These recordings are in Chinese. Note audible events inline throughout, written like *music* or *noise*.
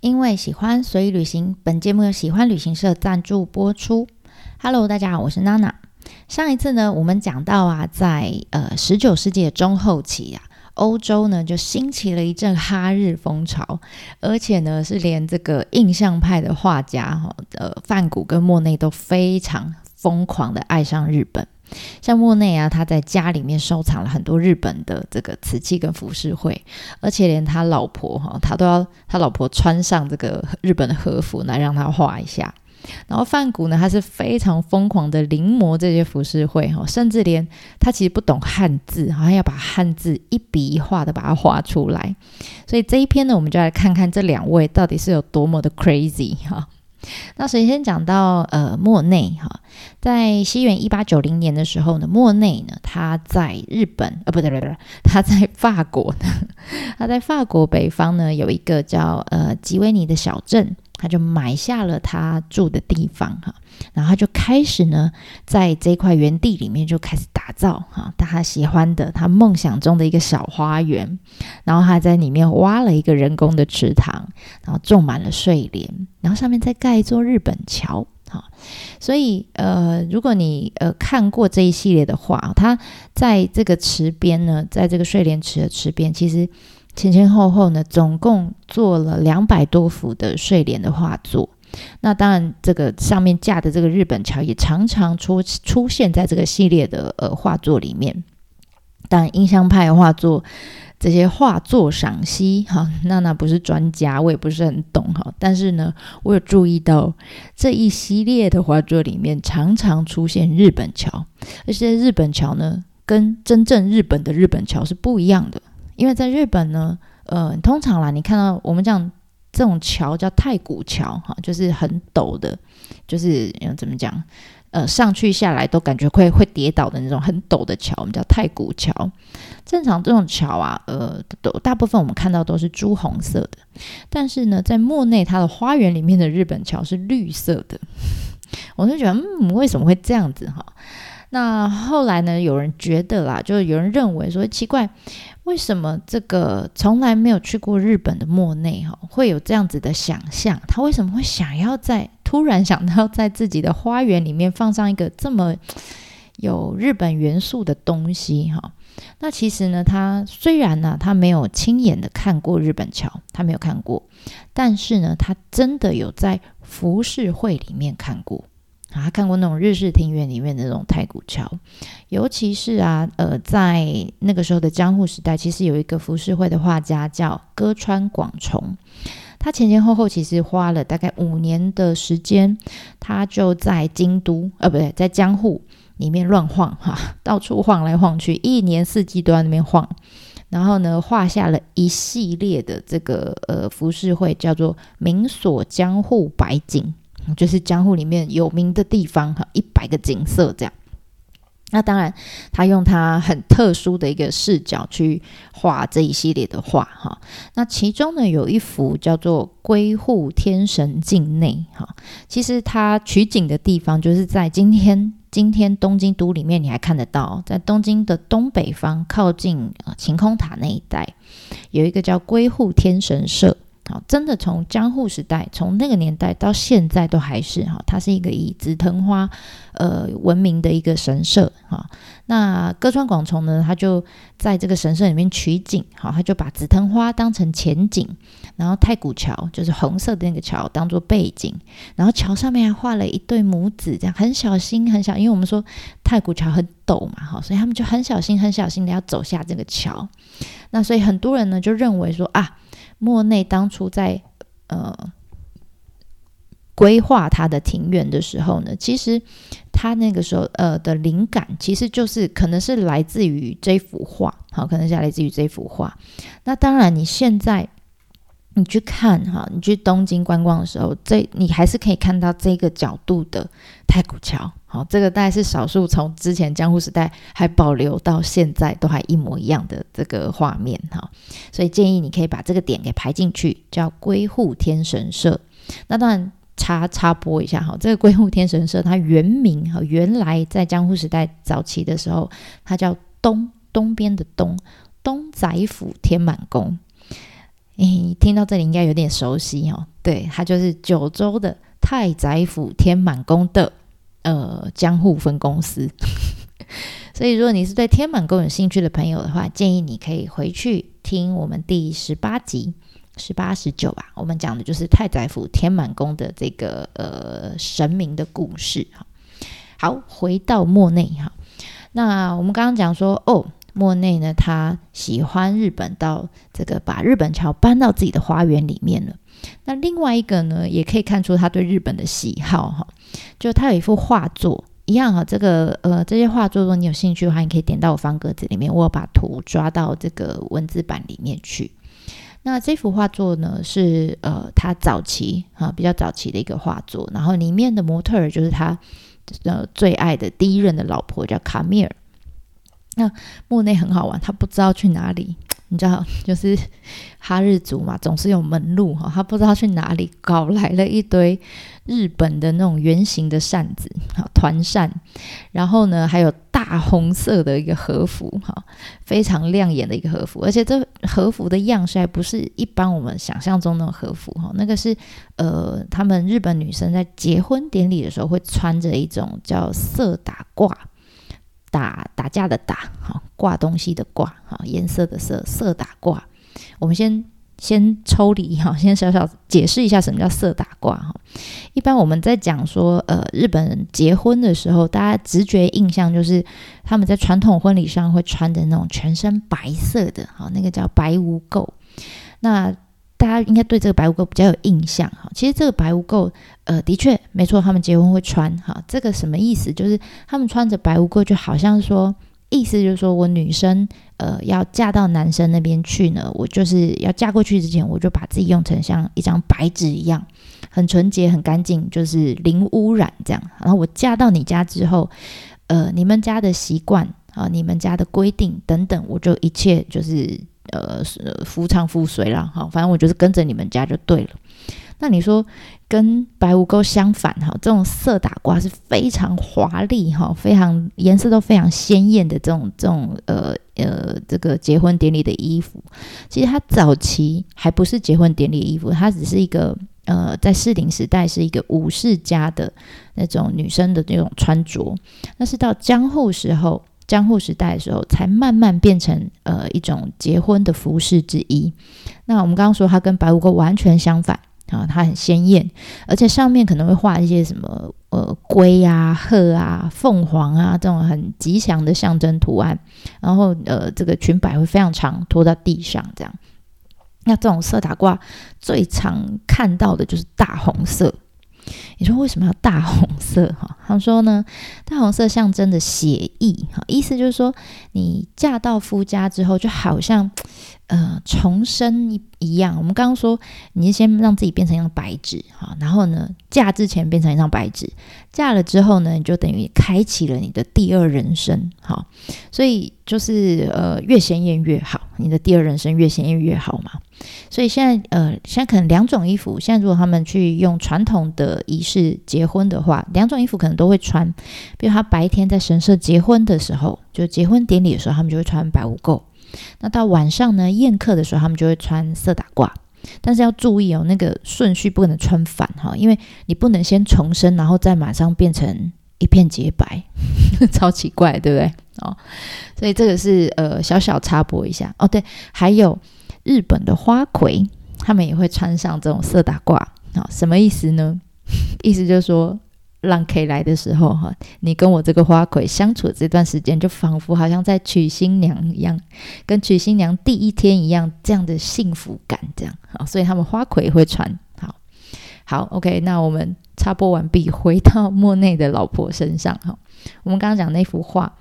因为喜欢，所以旅行。本节目由喜欢旅行社赞助播出。Hello，大家好，我是娜娜。上一次呢，我们讲到啊，在呃十九世纪的中后期啊，欧洲呢就兴起了一阵哈日风潮，而且呢是连这个印象派的画家哈，呃梵谷跟莫内都非常疯狂的爱上日本。像莫内啊，他在家里面收藏了很多日本的这个瓷器跟服饰会，而且连他老婆哈，他都要他老婆穿上这个日本的和服来让他画一下。然后范谷呢，他是非常疯狂的临摹这些浮世绘哈，甚至连他其实不懂汉字，好像要把汉字一笔一画的把它画出来。所以这一篇呢，我们就来看看这两位到底是有多么的 crazy 哈。那首先讲到呃莫内哈，在西元一八九零年的时候呢，莫内呢他在日本呃不对不对，他在法国呢，他在法国北方呢有一个叫呃吉维尼的小镇。他就买下了他住的地方哈，然后他就开始呢，在这块园地里面就开始打造哈，他喜欢的、他梦想中的一个小花园，然后他在里面挖了一个人工的池塘，然后种满了睡莲，然后上面再盖一座日本桥哈。所以呃，如果你呃看过这一系列的画，他在这个池边呢，在这个睡莲池的池边，其实。前前后后呢，总共做了两百多幅的睡莲的画作。那当然，这个上面架的这个日本桥也常常出出现在这个系列的呃画作里面。当然，印象派画作这些画作赏析，哈，娜娜不是专家，我也不是很懂哈。但是呢，我有注意到这一系列的画作里面常常出现日本桥，而且日本桥呢，跟真正日本的日本桥是不一样的。因为在日本呢，呃，通常啦，你看到我们讲这种桥叫太古桥，哈，就是很陡的，就是怎么讲，呃，上去下来都感觉会会跌倒的那种很陡的桥，我们叫太古桥。正常这种桥啊，呃，都大部分我们看到都是朱红色的，但是呢，在莫内他的花园里面的日本桥是绿色的，我就觉得，嗯，为什么会这样子哈？那后来呢，有人觉得啦，就是有人认为说奇怪。为什么这个从来没有去过日本的莫内哈会有这样子的想象？他为什么会想要在突然想到在自己的花园里面放上一个这么有日本元素的东西哈？那其实呢，他虽然呢他没有亲眼的看过日本桥，他没有看过，但是呢，他真的有在浮世绘里面看过。啊，看过那种日式庭院里面的那种太古桥，尤其是啊，呃，在那个时候的江户时代，其实有一个浮世绘的画家叫歌川广重，他前前后后其实花了大概五年的时间，他就在京都，呃，不对，在江户里面乱晃哈，*laughs* 到处晃来晃去，一年四季都在那边晃，然后呢，画下了一系列的这个呃浮世绘，叫做《明所江户百景》。就是江户里面有名的地方哈，一百个景色这样。那当然，他用他很特殊的一个视角去画这一系列的画哈。那其中呢，有一幅叫做《归户天神境内》哈。其实它取景的地方就是在今天今天东京都里面，你还看得到，在东京的东北方靠近晴空塔那一带，有一个叫归户天神社。真的从江户时代，从那个年代到现在都还是哈，它是一个以紫藤花呃闻名的一个神社哈。那歌川广重呢，他就在这个神社里面取景，好，他就把紫藤花当成前景，然后太古桥就是红色的那个桥当做背景，然后桥上面还画了一对母子，这样很小心很小，因为我们说太古桥很陡嘛，哈，所以他们就很小心很小心的要走下这个桥。那所以很多人呢就认为说啊。莫内当初在呃规划他的庭院的时候呢，其实他那个时候呃的灵感其实就是可能是来自于这幅画，好，可能是来自于这幅画。那当然，你现在你去看哈，你去东京观光的时候，这你还是可以看到这个角度的太古桥。好，这个大概是少数从之前江户时代还保留到现在都还一模一样的这个画面哈，所以建议你可以把这个点给排进去，叫归户天神社。那当然插插播一下哈，这个归户天神社它原名哈，原来在江户时代早期的时候，它叫东东边的东东宰府天满宫。诶，听到这里应该有点熟悉哦。对，它就是九州的太宰府天满宫的呃江户分公司。*laughs* 所以，如果你是对天满宫有兴趣的朋友的话，建议你可以回去听我们第十八集、十八、十九吧。我们讲的就是太宰府天满宫的这个呃神明的故事哈。好，回到莫内哈。那我们刚刚讲说，哦，莫内呢，他喜欢日本到这个把日本桥搬到自己的花园里面了。那另外一个呢，也可以看出他对日本的喜好哈，就他有一幅画作。一样哈，这个呃，这些画作，如果你有兴趣的话，你可以点到我方格子里面，我把图抓到这个文字版里面去。那这幅画作呢，是呃，他早期啊，比较早期的一个画作，然后里面的模特儿就是他呃最爱的第一任的老婆，叫卡米尔。那莫内很好玩，他不知道去哪里。你知道，就是哈日族嘛，总是有门路哈。他不知道去哪里搞来了一堆日本的那种圆形的扇子，哈，团扇。然后呢，还有大红色的一个和服，哈，非常亮眼的一个和服。而且这和服的样式还不是一般我们想象中的和服，哈，那个是呃，他们日本女生在结婚典礼的时候会穿着一种叫色打褂。打打架的打，哈，挂东西的挂，哈，颜色的色，色打挂。我们先先抽离哈，先小小解释一下什么叫色打挂哈。一般我们在讲说，呃，日本人结婚的时候，大家直觉印象就是他们在传统婚礼上会穿的那种全身白色的，哈，那个叫白无垢。那大家应该对这个白污垢比较有印象哈。其实这个白污垢，呃，的确没错，他们结婚会穿哈。这个什么意思？就是他们穿着白污垢，就好像说，意思就是说我女生呃要嫁到男生那边去呢，我就是要嫁过去之前，我就把自己用成像一张白纸一样，很纯洁、很干净，就是零污染这样。然后我嫁到你家之后，呃，你们家的习惯啊，你们家的规定等等，我就一切就是。呃，夫唱妇随啦，哈，反正我就是跟着你们家就对了。那你说跟白无垢相反，哈，这种色打褂是非常华丽，哈，非常颜色都非常鲜艳的这种这种呃呃这个结婚典礼的衣服。其实它早期还不是结婚典礼衣服，它只是一个呃在适龄时代是一个武士家的那种女生的那种穿着。那是到江户时候。江户时代的时候，才慢慢变成呃一种结婚的服饰之一。那我们刚刚说，它跟白无垢完全相反啊，它很鲜艳，而且上面可能会画一些什么呃龟啊、鹤啊、凤凰啊这种很吉祥的象征图案。然后呃，这个裙摆会非常长，拖到地上这样。那这种色打褂最常看到的就是大红色。你说为什么要大红色？哈，*laughs* 他说呢，大红色象征着血意，哈，意思就是说，你嫁到夫家之后，就好像。呃，重生一一样，我们刚刚说，你先让自己变成一张白纸哈，然后呢，嫁之前变成一张白纸，嫁了之后呢，你就等于开启了你的第二人生，好，所以就是呃，越鲜艳越好，你的第二人生越鲜艳越好嘛。所以现在呃，现在可能两种衣服，现在如果他们去用传统的仪式结婚的话，两种衣服可能都会穿，比如他白天在神社结婚的时候，就结婚典礼的时候，他们就会穿白无垢。那到晚上呢？宴客的时候，他们就会穿色打褂，但是要注意哦，那个顺序不能穿反哈，因为你不能先重生，然后再马上变成一片洁白，*laughs* 超奇怪，对不对？哦，所以这个是呃小小插播一下哦。对，还有日本的花魁，他们也会穿上这种色打褂啊，什么意思呢？*laughs* 意思就是说。让 K 来的时候，哈，你跟我这个花魁相处的这段时间，就仿佛好像在娶新娘一样，跟娶新娘第一天一样，这样的幸福感，这样好，所以他们花魁会穿好，好，OK，那我们插播完毕，回到莫内的老婆身上，哈，我们刚刚讲那幅画，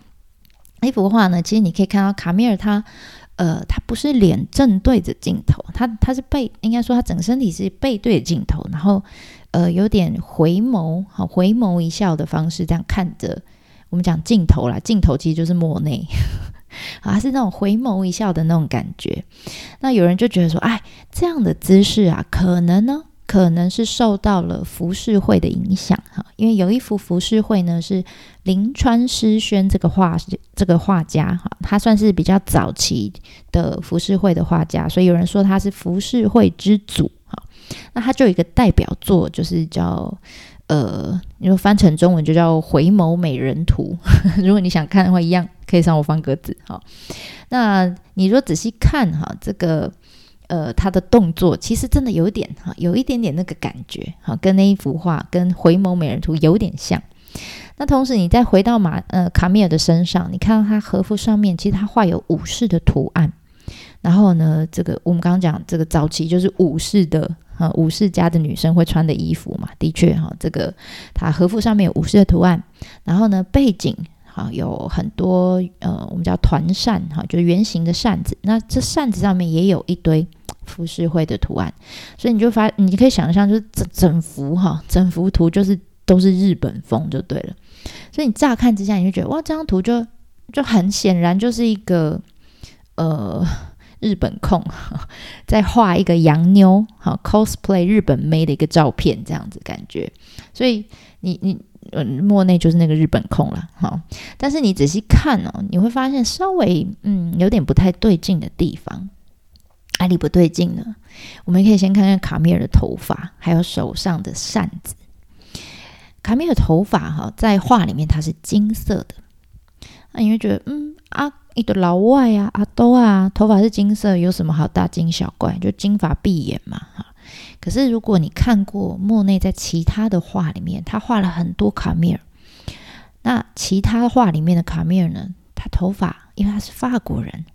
那幅画呢，其实你可以看到卡米尔他，呃，他不是脸正对着镜头，他他是背，应该说他整个身体是背对着镜头，然后。呃，有点回眸，好回眸一笑的方式，这样看着我们讲镜头啦，镜头其实就是莫内，*laughs* 啊，是那种回眸一笑的那种感觉。那有人就觉得说，哎，这样的姿势啊，可能呢，可能是受到了浮世绘的影响哈，因为有一幅浮世绘呢是临川诗轩这个画这个画家哈，他算是比较早期的浮世绘的画家，所以有人说他是浮世绘之祖。那他就有一个代表作，就是叫呃，你说翻成中文就叫《回眸美人图》。*laughs* 如果你想看的话，一样可以上我方格子哈。那你说仔细看哈，这个。呃，他的动作其实真的有点哈，有一点点那个感觉哈，跟那一幅画跟《回眸美人图》有点像。那同时，你再回到马呃卡米尔的身上，你看到他和服上面其实他画有武士的图案。然后呢，这个我们刚刚讲这个早期就是武士的啊，武士家的女生会穿的衣服嘛，的确哈，这个它和服上面有武士的图案。然后呢，背景。哈，有很多呃，我们叫团扇哈，就是圆形的扇子。那这扇子上面也有一堆浮世绘的图案，所以你就发，你可以想象，就是整整幅哈，整幅图就是都是日本风就对了。所以你乍看之下，你就觉得哇，这张图就就很显然就是一个呃日本控 *laughs* 在画一个洋妞哈 cosplay 日本妹的一个照片这样子感觉。所以你你。嗯，莫内就是那个日本控了，哈。但是你仔细看哦，你会发现稍微嗯有点不太对劲的地方。哪里不对劲呢？我们可以先看看卡米尔的头发，还有手上的扇子。卡米尔头发哈，在画里面它是金色的，那你会觉得嗯啊，一个老外啊，阿多啊，头发是金色，有什么好大惊小怪？就金发碧眼嘛，哈。可是，如果你看过莫内在其他的画里面，他画了很多卡米尔。那其他画里面的卡米尔呢？他头发，因为他是法国人，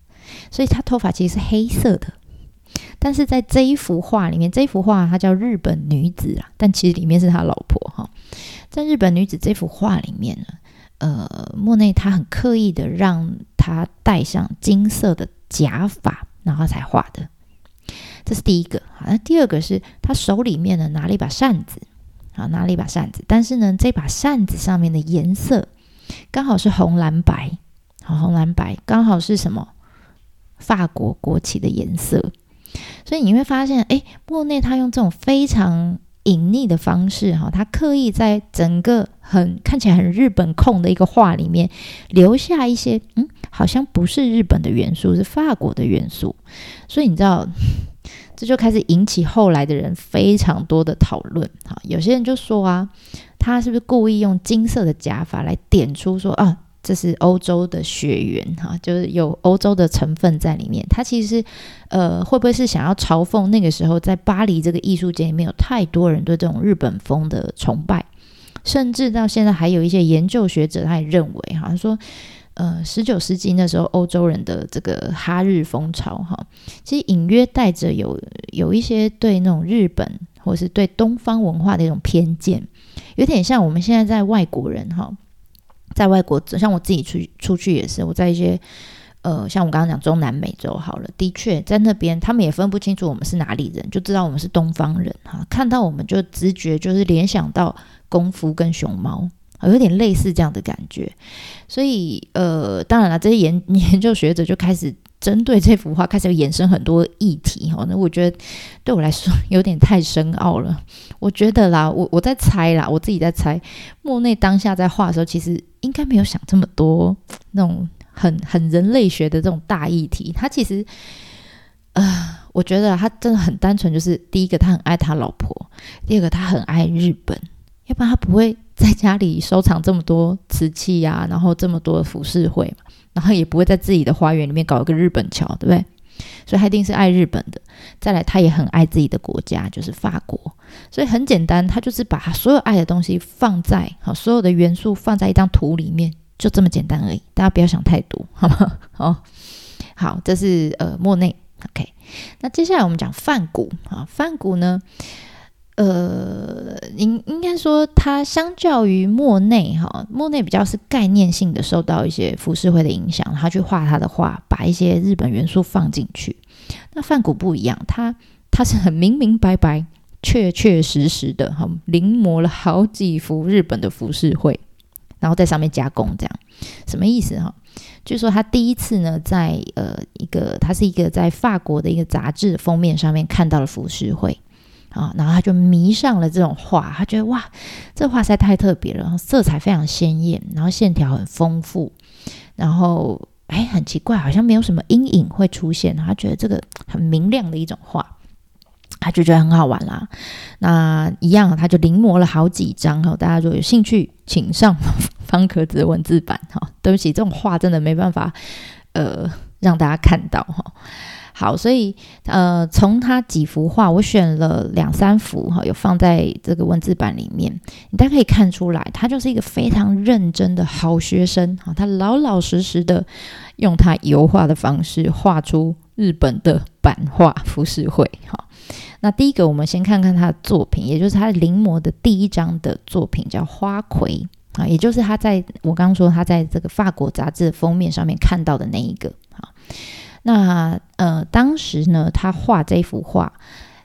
所以他头发其实是黑色的。但是在这一幅画里面，这幅画它叫《日本女子》啊，但其实里面是他老婆哈。在《日本女子》这幅画里面呢，呃，莫内他很刻意的让他戴上金色的假发，然后才画的。这是第一个，好，那第二个是他手里面呢拿了一把扇子，好，拿了一把扇子，但是呢，这把扇子上面的颜色刚好是红蓝白，好，红蓝白。刚好是什么？法国国旗的颜色，所以你会发现，哎，莫内他用这种非常隐匿的方式，哈，他刻意在整个很看起来很日本控的一个画里面留下一些，嗯，好像不是日本的元素，是法国的元素，所以你知道。*laughs* 这就开始引起后来的人非常多的讨论。哈，有些人就说啊，他是不是故意用金色的假发来点出说啊，这是欧洲的血缘哈，就是有欧洲的成分在里面。他其实呃，会不会是想要嘲讽那个时候在巴黎这个艺术界里面有太多人对这种日本风的崇拜，甚至到现在还有一些研究学者他也认为哈，说。呃，十九世纪那时候，欧洲人的这个哈日风潮，哈，其实隐约带着有有一些对那种日本或是对东方文化的一种偏见，有点像我们现在在外国人哈，在外国，像我自己出出去也是，我在一些呃，像我刚刚讲中南美洲好了，的确在那边他们也分不清楚我们是哪里人，就知道我们是东方人哈，看到我们就直觉就是联想到功夫跟熊猫。有点类似这样的感觉，所以呃，当然了，这些研 *laughs* 研究学者就开始针对这幅画开始衍生很多议题哈。那我觉得对我来说有点太深奥了。我觉得啦，我我在猜啦，我自己在猜，莫内当下在画的时候，其实应该没有想这么多那种很很人类学的这种大议题。他其实呃，我觉得他真的很单纯，就是第一个他很爱他老婆，第二个他很爱日本，要不然他不会。在家里收藏这么多瓷器呀，然后这么多浮世绘嘛，然后也不会在自己的花园里面搞一个日本桥，对不对？所以他一定是爱日本的。再来，他也很爱自己的国家，就是法国。所以很简单，他就是把所有爱的东西放在好，所有的元素放在一张图里面，就这么简单而已。大家不要想太多，好吗？*laughs* 好，好，这是呃莫内。OK，那接下来我们讲梵谷啊，梵谷呢？呃，应应该说，它相较于莫内哈，莫内比较是概念性的受到一些浮世绘的影响，他去画他的画，把一些日本元素放进去。那梵谷不一样，他他是很明明白白、确确实实的哈，临摹了好几幅日本的浮世绘，然后在上面加工，这样什么意思哈？据说他第一次呢，在呃一个，他是一个在法国的一个杂志封面上面看到了浮世绘。啊，然后他就迷上了这种画，他觉得哇，这画实在太特别了，色彩非常鲜艳，然后线条很丰富，然后哎，很奇怪，好像没有什么阴影会出现，他觉得这个很明亮的一种画。他就觉得很好玩啦，那一样他就临摹了好几张哈。大家如果有兴趣，请上方壳子的文字版哈。对不起，这种画真的没办法呃让大家看到哈。好，所以呃从他几幅画，我选了两三幅哈，有放在这个文字版里面，你大家可以看出来，他就是一个非常认真的好学生哈。他老老实实的用他油画的方式画出日本的版画浮世绘哈。那第一个，我们先看看他的作品，也就是他临摹的第一张的作品，叫《花魁》啊，也就是他在我刚刚说他在这个法国杂志封面上面看到的那一个啊。那呃，当时呢，他画这幅画，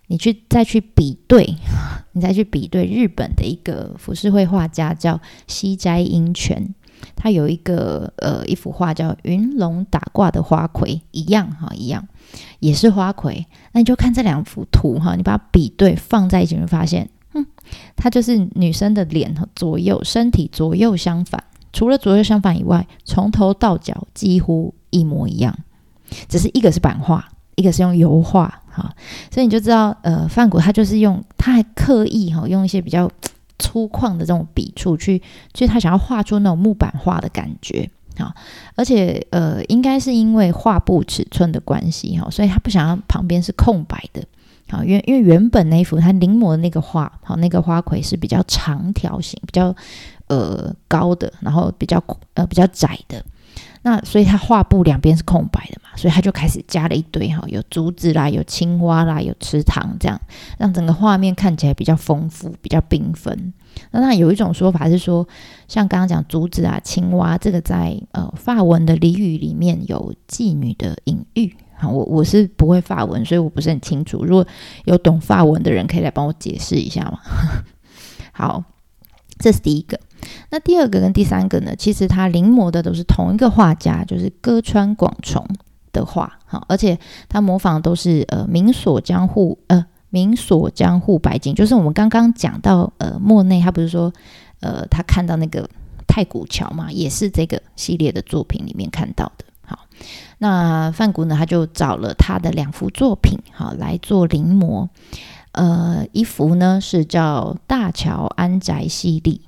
你去再去比对，*laughs* 你再去比对日本的一个浮世绘画家叫西斋英泉，他有一个呃一幅画叫《云龙打卦的花魁》，一样哈，一样。也是花魁，那你就看这两幅图哈，你把它比对放在一起，会发现，嗯，它就是女生的脸和左右身体左右相反，除了左右相反以外，从头到脚几乎一模一样，只是一个是版画，一个是用油画哈，所以你就知道，呃，范谷他就是用，他还刻意哈用一些比较粗犷的这种笔触去，就是他想要画出那种木板画的感觉。啊，而且呃，应该是因为画布尺寸的关系哈，所以他不想要旁边是空白的。啊，因为因为原本那幅他临摹的那个画，好，那个花魁是比较长条形、比较呃高的，然后比较呃比较窄的。那所以他画布两边是空白的嘛，所以他就开始加了一堆哈，有竹子啦，有青蛙啦，有池塘这样，让整个画面看起来比较丰富、比较缤纷。那那有一种说法是说，像刚刚讲竹子啊、青蛙，这个在呃法文的俚语里面有妓女的隐喻。好，我我是不会法文，所以我不是很清楚。如果有懂法文的人，可以来帮我解释一下吗？*laughs* 好，这是第一个。那第二个跟第三个呢？其实他临摹的都是同一个画家，就是歌川广重的画。好，而且他模仿都是呃明锁江户呃。明锁江户白景，就是我们刚刚讲到，呃，莫内他不是说，呃，他看到那个太古桥嘛，也是这个系列的作品里面看到的。好，那范谷呢，他就找了他的两幅作品，好来做临摹。呃，一幅呢是叫大桥安宅系列，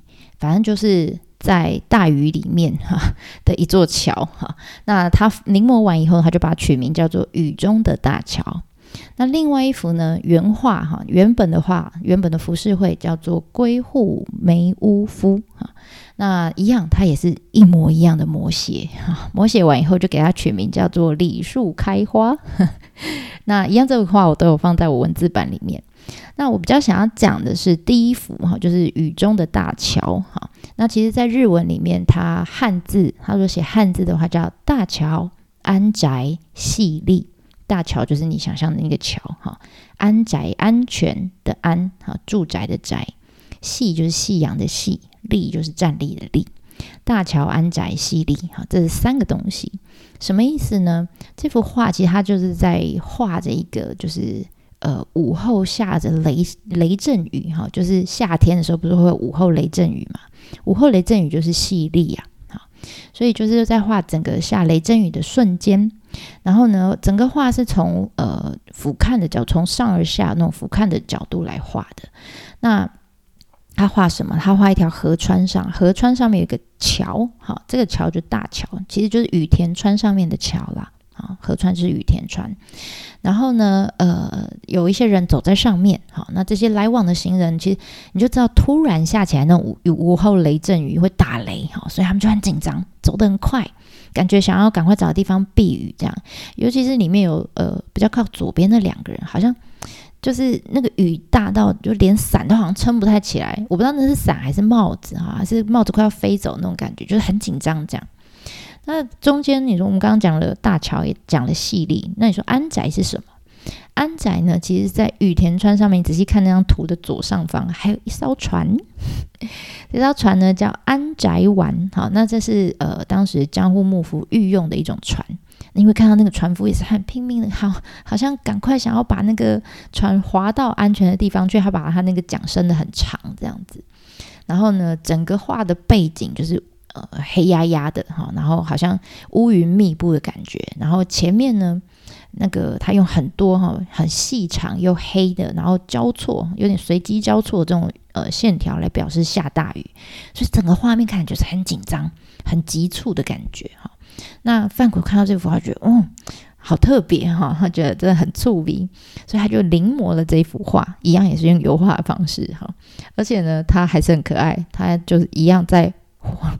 反正就是在大雨里面哈的一座桥哈。那他临摹完以后，他就把它取名叫做雨中的大桥。那另外一幅呢？原画哈，原本的画，原本的浮世绘叫做《归户梅屋夫》哈。那一样，它也是一模一样的摹写哈。摹写完以后，就给它取名叫做《李树开花》。*laughs* 那一样，这幅画我都有放在我文字版里面。那我比较想要讲的是第一幅哈，就是雨中的大桥哈。那其实，在日文里面，它汉字，它说写汉字的话叫大桥安宅细丽。大桥就是你想象的那个桥哈，安宅安全的安哈，住宅的宅，夕就是夕阳的夕，立就是站立的立，大桥安宅细立哈，这是三个东西，什么意思呢？这幅画其实它就是在画着一个就是呃午后下着雷雷阵雨哈，就是夏天的时候不是会有午后雷阵雨嘛，午后雷阵雨就是细粒啊，好，所以就是在画整个下雷阵雨的瞬间。然后呢，整个画是从呃俯瞰的角，从上而下那种俯瞰的角度来画的。那他画什么？他画一条河川上，河川上面有一个桥，好，这个桥就大桥，其实就是雨田川上面的桥啦。啊，河川是雨田川。然后呢，呃，有一些人走在上面，好，那这些来往的行人，其实你就知道，突然下起来那种午午后雷阵雨会打雷，哈，所以他们就很紧张，走得很快。感觉想要赶快找个地方避雨，这样，尤其是里面有呃比较靠左边的两个人，好像就是那个雨大到就连伞都好像撑不太起来，我不知道那是伞还是帽子哈，还是帽子快要飞走那种感觉，就是很紧张这样。那中间你说我们刚刚讲了大桥，也讲了细粒，那你说安宅是什么？安宅呢？其实，在羽田川上面，仔细看那张图的左上方，还有一艘船。*laughs* 这艘船呢，叫安宅丸。好，那这是呃，当时江户幕府御用的一种船。你会看到那个船夫也是很拼命的，好，好像赶快想要把那个船划到安全的地方去，他把他那个桨伸的很长这样子。然后呢，整个画的背景就是呃黑压压的哈，然后好像乌云密布的感觉。然后前面呢，那个他用很多哈很细长又黑的，然后交错有点随机交错的这种呃线条来表示下大雨，所以整个画面看就是很紧张、很急促的感觉哈。那范谷看到这幅画，觉得嗯，好特别哈，他觉得真的很触鼻，所以他就临摹了这幅画，一样也是用油画的方式哈，而且呢，他还是很可爱，他就是一样在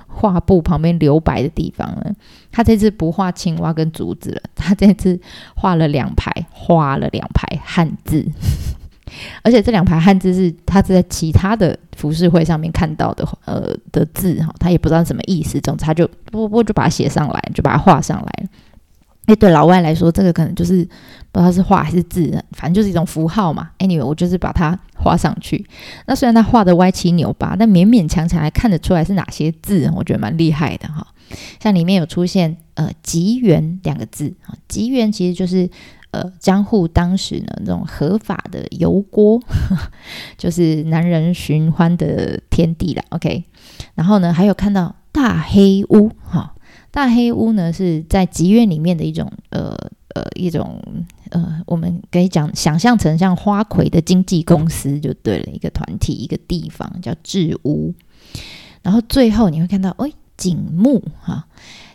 画布旁边留白的地方呢，他这次不画青蛙跟竹子了，他这次画了两排，画了两排汉字。*laughs* 而且这两排汉字是他在其他的服饰会上面看到的，呃的字哈，他也不知道什么意思，总之他就不不就把它写上来，就把它画上来了。哎，对老外来说，这个可能就是不知道是画还是字，反正就是一种符号嘛。Anyway，我就是把它画上去。那虽然他画的歪七扭八，但勉勉强强还看得出来是哪些字，我觉得蛮厉害的哈。像里面有出现呃“吉元”两个字啊，“吉元”其实就是。呃，江户当时呢，那种合法的油锅，*laughs* 就是男人寻欢的天地了。OK，然后呢，还有看到大黑屋，哈，大黑屋呢是在妓院里面的一种呃呃一种呃，我们可以讲想象成像花魁的经纪公司就对了，一个团体一个地方叫智屋。然后最后你会看到，哎，景木哈，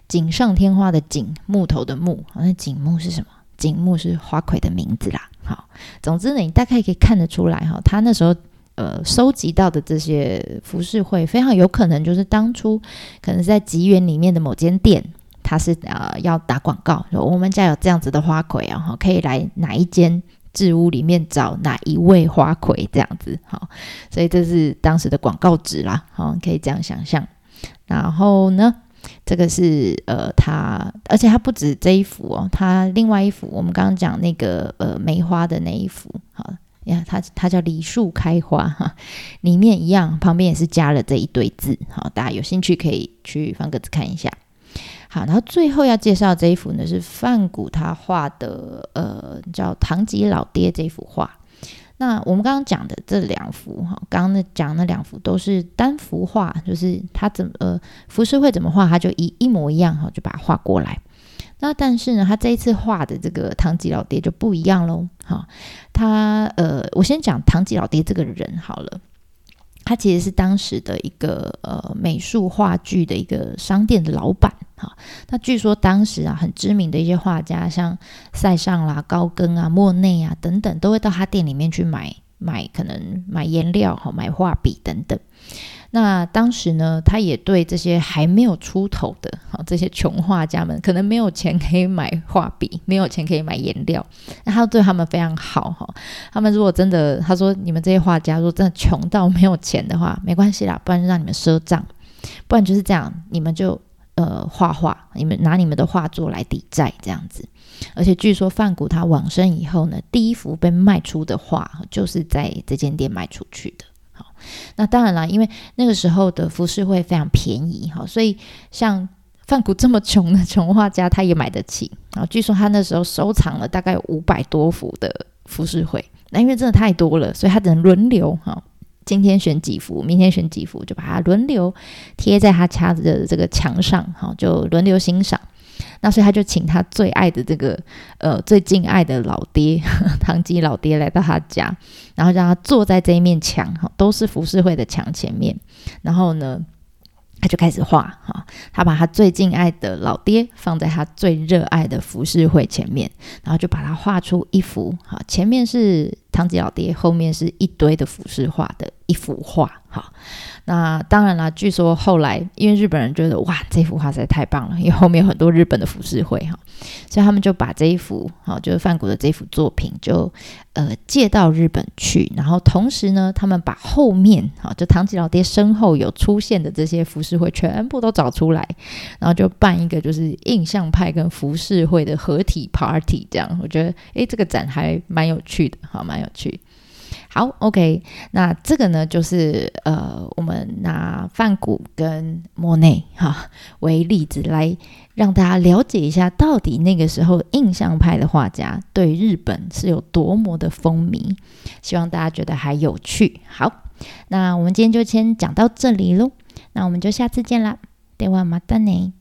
锦上添花的锦，木头的木，那景木是什么？景木是花魁的名字啦，好，总之呢，你大概可以看得出来哈，他那时候呃收集到的这些服饰会，非常有可能就是当初可能在吉园里面的某间店，他是呃要打广告，说我们家有这样子的花魁啊，可以来哪一间置屋里面找哪一位花魁这样子，好，所以这是当时的广告纸啦，好，可以这样想象，然后呢？这个是呃，他而且他不止这一幅哦，他另外一幅，我们刚刚讲那个呃梅花的那一幅，好呀，它它叫梨树开花哈，里面一样，旁边也是加了这一堆字，好，大家有兴趣可以去翻个字看一下。好，然后最后要介绍这一幅呢，是范谷他画的呃，叫唐吉老爹这幅画。那我们刚刚讲的这两幅哈，刚刚那讲那两幅都是单幅画，就是他怎么呃浮世绘怎么画，他就一一模一样哈，就把它画过来。那但是呢，他这一次画的这个唐吉老爹就不一样喽。哈，他呃，我先讲唐吉老爹这个人好了。他其实是当时的一个呃美术话剧的一个商店的老板哈。那据说当时啊很知名的一些画家，像塞尚啦、高更啊、莫内啊等等，都会到他店里面去买买，可能买颜料哈、买画笔等等。那当时呢，他也对这些还没有出头的哈这些穷画家们，可能没有钱可以买画笔，没有钱可以买颜料，那他对他们非常好哈。他们如果真的，他说你们这些画家如果真的穷到没有钱的话，没关系啦，不然就让你们赊账，不然就是这样，你们就呃画画，你们拿你们的画作来抵债这样子。而且据说范谷他往生以后呢，第一幅被卖出的画就是在这间店卖出去的。那当然了，因为那个时候的服饰会非常便宜哈，所以像范谷这么穷的 *laughs* 穷画家，他也买得起啊。据说他那时候收藏了大概五百多幅的服饰会，那因为真的太多了，所以他只能轮流哈，今天选几幅，明天选几幅，就把它轮流贴在他家的这个墙上哈，就轮流欣赏。那所以他就请他最爱的这个呃最敬爱的老爹 *laughs* 唐吉老爹来到他家，然后让他坐在这一面墙哈，都是浮世绘的墙前面，然后呢。他就开始画哈，他把他最敬爱的老爹放在他最热爱的浮世绘前面，然后就把它画出一幅哈，前面是唐吉老爹，后面是一堆的浮世画的一幅画哈。那当然了，据说后来因为日本人觉得哇，这幅画实在太棒了，因为后面有很多日本的浮世绘哈，所以他们就把这一幅哈，就是范谷的这幅作品就呃借到日本去，然后同时呢，他们把后面哈，就唐吉老爹身后有出现的这些浮世绘全部都找出来，然后就办一个就是印象派跟浮世绘的合体 party，这样我觉得诶，这个展还蛮有趣的，好，蛮有趣。好，OK，那这个呢，就是呃，我们拿梵谷跟莫内哈为例子，来让大家了解一下，到底那个时候印象派的画家对日本是有多么的风靡。希望大家觉得还有趣。好，那我们今天就先讲到这里喽，那我们就下次见啦，电话马丹内。